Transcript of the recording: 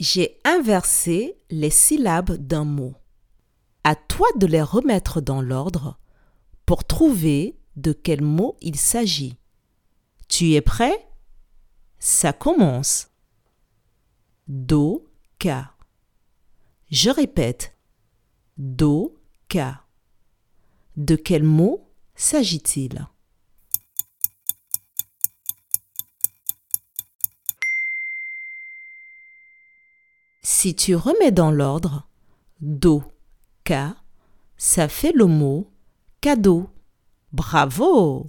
J'ai inversé les syllabes d'un mot. À toi de les remettre dans l'ordre pour trouver de quel mot il s'agit. Tu es prêt? Ça commence. Do, ka. Je répète. Do, ka. De quel mot s'agit-il? Si tu remets dans l'ordre do, ka, ça fait le mot cadeau. Bravo